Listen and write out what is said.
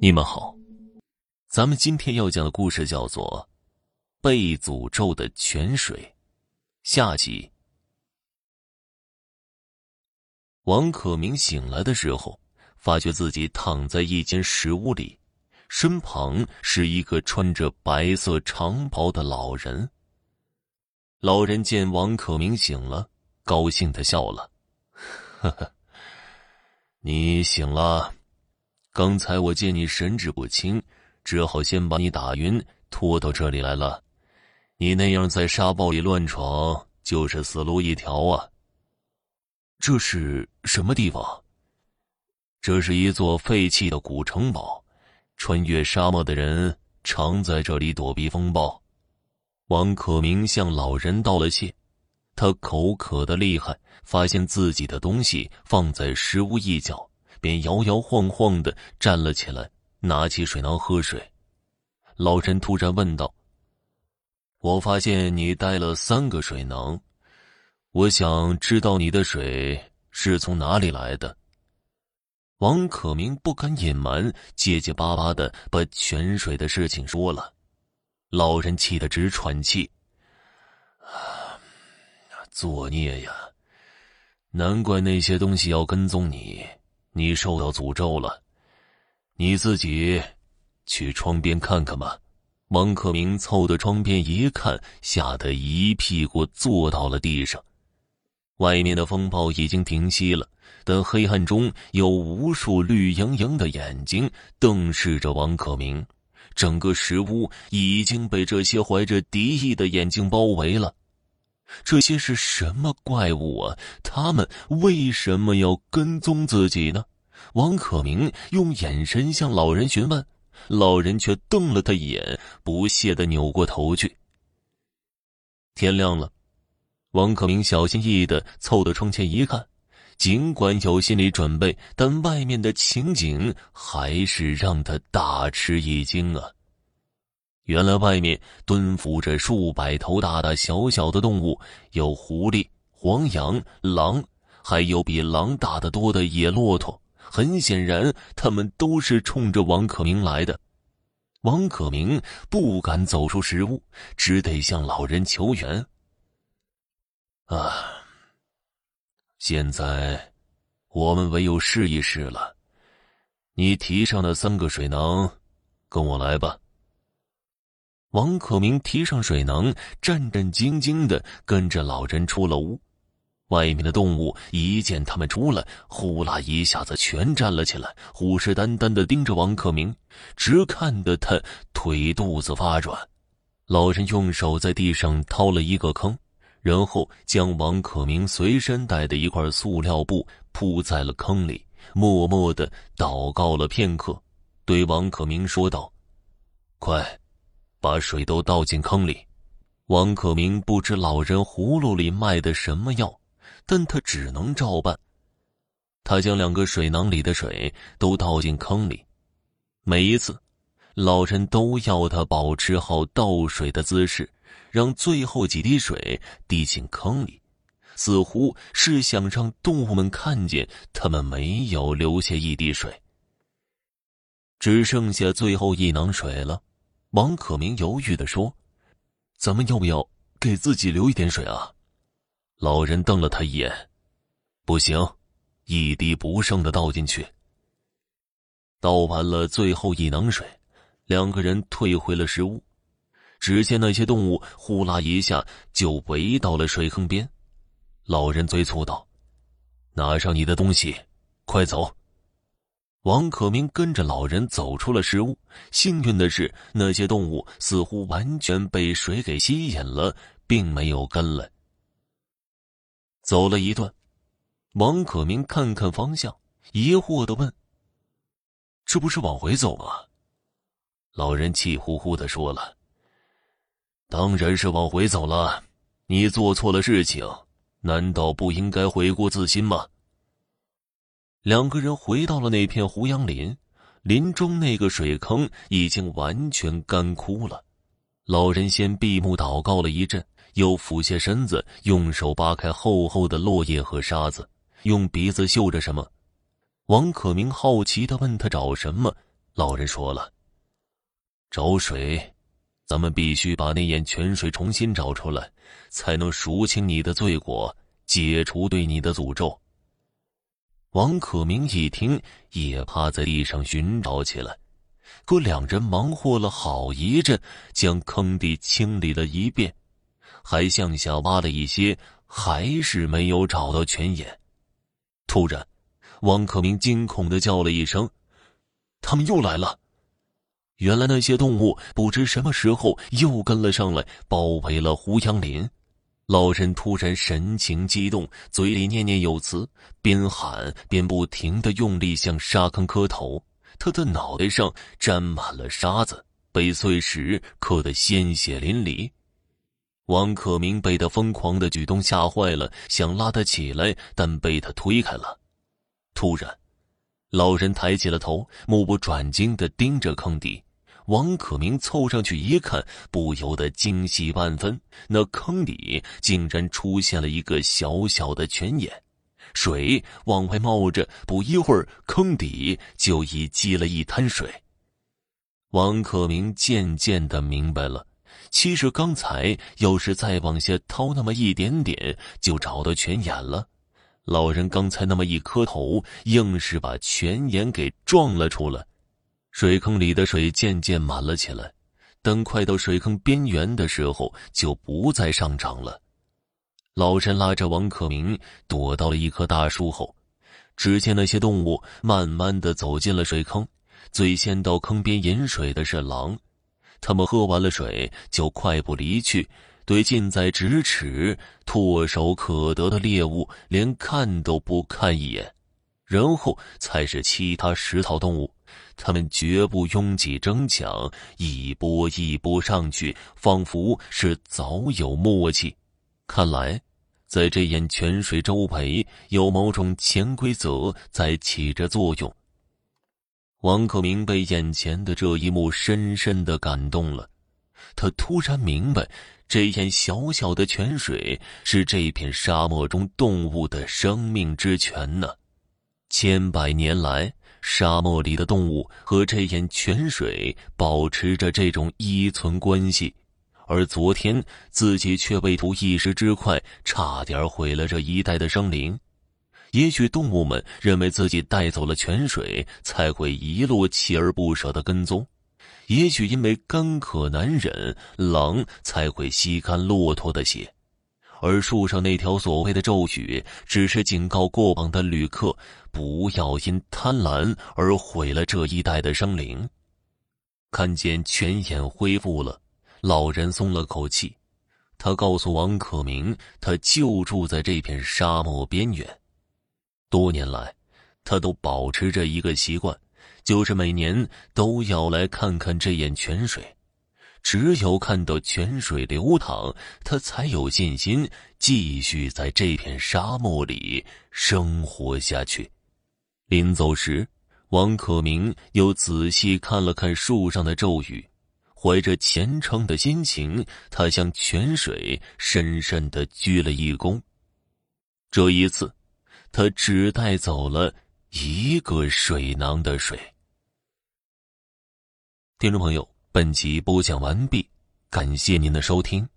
你们好，咱们今天要讲的故事叫做《被诅咒的泉水》下集。王可明醒来的时候，发觉自己躺在一间石屋里，身旁是一个穿着白色长袍的老人。老人见王可明醒了，高兴的笑了：“ 呵呵，你醒了。”刚才我见你神志不清，只好先把你打晕，拖到这里来了。你那样在沙暴里乱闯，就是死路一条啊！这是什么地方？这是一座废弃的古城堡，穿越沙漠的人常在这里躲避风暴。王可明向老人道了谢，他口渴的厉害，发现自己的东西放在石屋一角。便摇摇晃晃的站了起来，拿起水囊喝水。老人突然问道：“我发现你带了三个水囊，我想知道你的水是从哪里来的。”王可明不敢隐瞒，结结巴巴的把泉水的事情说了。老人气得直喘气：“啊，作孽呀！难怪那些东西要跟踪你。”你受到诅咒了，你自己去窗边看看吧。王克明凑到窗边一看，吓得一屁股坐到了地上。外面的风暴已经停息了，但黑暗中有无数绿莹莹的眼睛瞪视着王克明。整个石屋已经被这些怀着敌意的眼睛包围了。这些是什么怪物啊？他们为什么要跟踪自己呢？王可明用眼神向老人询问，老人却瞪了他一眼，不屑的扭过头去。天亮了，王可明小心翼翼的凑到窗前一看，尽管有心理准备，但外面的情景还是让他大吃一惊啊！原来外面蹲伏着数百头大大小小的动物，有狐狸、黄羊、狼，还有比狼大得多的野骆驼。很显然，他们都是冲着王可明来的。王可明不敢走出石屋，只得向老人求援。啊，现在我们唯有试一试了。你提上的三个水囊，跟我来吧。王可明提上水囊，战战兢兢的跟着老人出了屋。外面的动物一见他们出来，呼啦一下子全站了起来，虎视眈眈的盯着王可明，直看得他腿肚子发软。老人用手在地上掏了一个坑，然后将王可明随身带的一块塑料布铺在了坑里，默默的祷告了片刻，对王可明说道：“快！”把水都倒进坑里。王可明不知老人葫芦里卖的什么药，但他只能照办。他将两个水囊里的水都倒进坑里。每一次，老人都要他保持好倒水的姿势，让最后几滴水滴进坑里，似乎是想让动物们看见他们没有留下一滴水。只剩下最后一囊水了。王可明犹豫的说：“咱们要不要给自己留一点水啊？”老人瞪了他一眼：“不行，一滴不剩的倒进去。”倒完了最后一囊水，两个人退回了食屋。只见那些动物呼啦一下就围到了水坑边。老人催促道：“拿上你的东西，快走！”王可明跟着老人走出了食物。幸运的是，那些动物似乎完全被水给吸引了，并没有跟来。走了一段，王可明看看方向，疑惑的问：“这不是往回走吗？”老人气呼呼的说了：“当然是往回走了。你做错了事情，难道不应该悔过自新吗？”两个人回到了那片胡杨林，林中那个水坑已经完全干枯了。老人先闭目祷告了一阵，又俯下身子，用手扒开厚厚的落叶和沙子，用鼻子嗅着什么。王可明好奇的问他找什么，老人说了：“找水，咱们必须把那眼泉水重新找出来，才能赎清你的罪过，解除对你的诅咒。”王可明一听，也趴在地上寻找起来。可两人忙活了好一阵，将坑地清理了一遍，还向下挖了一些，还是没有找到泉眼。突然，王可明惊恐的叫了一声：“他们又来了！”原来那些动物不知什么时候又跟了上来，包围了胡杨林。老人突然神情激动，嘴里念念有词，边喊边不停的用力向沙坑磕头。他的脑袋上沾满了沙子，被碎石磕得鲜血淋漓。王可明被他疯狂的举动吓坏了，想拉他起来，但被他推开了。突然，老人抬起了头，目不转睛的盯着坑底。王可明凑上去一看，不由得惊喜万分。那坑里竟然出现了一个小小的泉眼，水往外冒着，不一会儿，坑底就已积了一滩水。王可明渐渐的明白了，其实刚才要是再往下掏那么一点点，就找到泉眼了。老人刚才那么一磕头，硬是把泉眼给撞了出来。水坑里的水渐渐满了起来，等快到水坑边缘的时候，就不再上涨了。老人拉着王可明躲到了一棵大树后，只见那些动物慢慢的走进了水坑。最先到坑边饮水的是狼，他们喝完了水就快步离去，对近在咫尺、唾手可得的猎物连看都不看一眼。然后才是其他食草动物。他们绝不拥挤争抢，一波一波上去，仿佛是早有默契。看来，在这眼泉水周围有某种潜规则在起着作用。王可明被眼前的这一幕深深的感动了，他突然明白，这眼小小的泉水是这片沙漠中动物的生命之泉呢。千百年来。沙漠里的动物和这眼泉水保持着这种依存关系，而昨天自己却为图一时之快，差点毁了这一带的生灵。也许动物们认为自己带走了泉水，才会一路锲而不舍的跟踪；也许因为干渴难忍，狼才会吸干骆驼的血。而树上那条所谓的咒语，只是警告过往的旅客，不要因贪婪而毁了这一带的生灵。看见泉眼恢复了，老人松了口气。他告诉王可明，他就住在这片沙漠边缘，多年来，他都保持着一个习惯，就是每年都要来看看这眼泉水。只有看到泉水流淌，他才有信心继续在这片沙漠里生活下去。临走时，王可明又仔细看了看树上的咒语，怀着虔诚的心情，他向泉水深深的鞠了一躬。这一次，他只带走了一个水囊的水。听众朋友。本集播讲完毕，感谢您的收听。